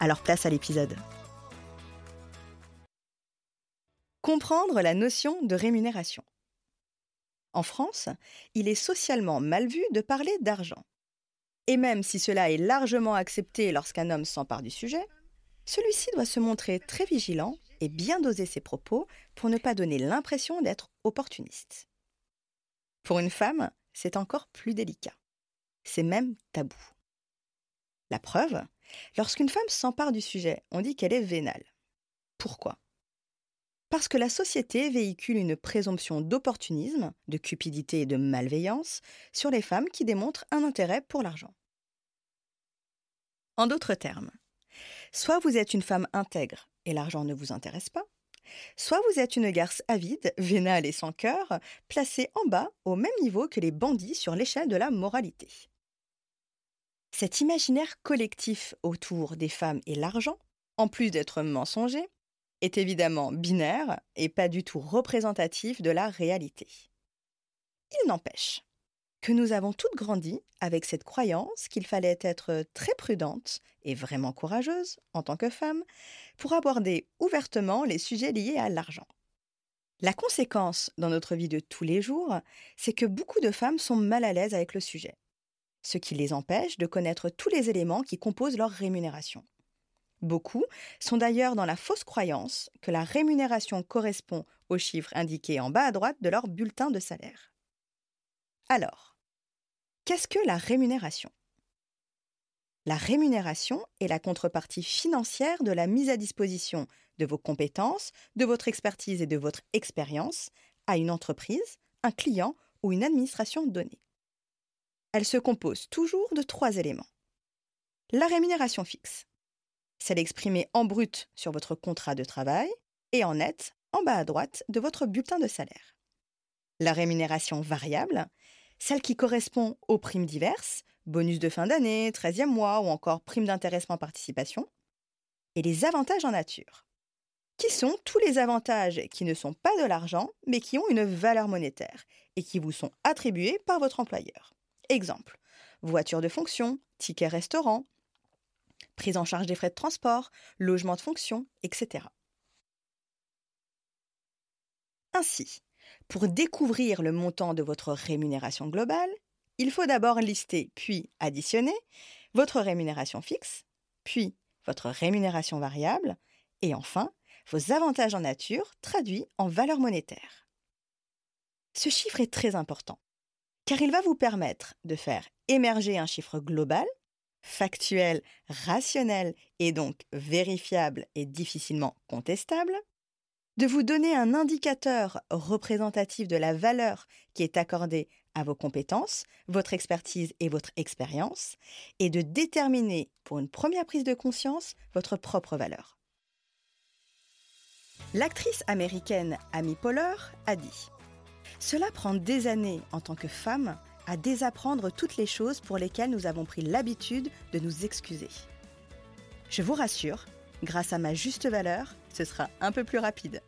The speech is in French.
Alors place à l'épisode. Comprendre la notion de rémunération. En France, il est socialement mal vu de parler d'argent. Et même si cela est largement accepté lorsqu'un homme s'empare du sujet, celui-ci doit se montrer très vigilant et bien doser ses propos pour ne pas donner l'impression d'être opportuniste. Pour une femme, c'est encore plus délicat. C'est même tabou. La preuve, Lorsqu'une femme s'empare du sujet, on dit qu'elle est vénale. Pourquoi? Parce que la société véhicule une présomption d'opportunisme, de cupidité et de malveillance sur les femmes qui démontrent un intérêt pour l'argent. En d'autres termes, soit vous êtes une femme intègre et l'argent ne vous intéresse pas, soit vous êtes une garce avide, vénale et sans cœur, placée en bas au même niveau que les bandits sur l'échelle de la moralité. Cet imaginaire collectif autour des femmes et l'argent, en plus d'être mensonger, est évidemment binaire et pas du tout représentatif de la réalité. Il n'empêche que nous avons toutes grandi avec cette croyance qu'il fallait être très prudente et vraiment courageuse en tant que femme pour aborder ouvertement les sujets liés à l'argent. La conséquence dans notre vie de tous les jours, c'est que beaucoup de femmes sont mal à l'aise avec le sujet ce qui les empêche de connaître tous les éléments qui composent leur rémunération. Beaucoup sont d'ailleurs dans la fausse croyance que la rémunération correspond aux chiffres indiqués en bas à droite de leur bulletin de salaire. Alors, qu'est-ce que la rémunération? La rémunération est la contrepartie financière de la mise à disposition de vos compétences, de votre expertise et de votre expérience à une entreprise, un client ou une administration donnée. Elle se compose toujours de trois éléments. La rémunération fixe. Celle exprimée en brut sur votre contrat de travail et en net en bas à droite de votre bulletin de salaire. La rémunération variable, celle qui correspond aux primes diverses, bonus de fin d'année, 13e mois ou encore primes d'intéressement participation. Et les avantages en nature, qui sont tous les avantages qui ne sont pas de l'argent mais qui ont une valeur monétaire et qui vous sont attribués par votre employeur. Exemple, voiture de fonction, ticket restaurant, prise en charge des frais de transport, logement de fonction, etc. Ainsi, pour découvrir le montant de votre rémunération globale, il faut d'abord lister puis additionner votre rémunération fixe, puis votre rémunération variable, et enfin vos avantages en nature traduits en valeur monétaire. Ce chiffre est très important car il va vous permettre de faire émerger un chiffre global, factuel, rationnel et donc vérifiable et difficilement contestable, de vous donner un indicateur représentatif de la valeur qui est accordée à vos compétences, votre expertise et votre expérience, et de déterminer pour une première prise de conscience votre propre valeur. L'actrice américaine Amy Poehler a dit cela prend des années en tant que femme à désapprendre toutes les choses pour lesquelles nous avons pris l'habitude de nous excuser. Je vous rassure, grâce à ma juste valeur, ce sera un peu plus rapide.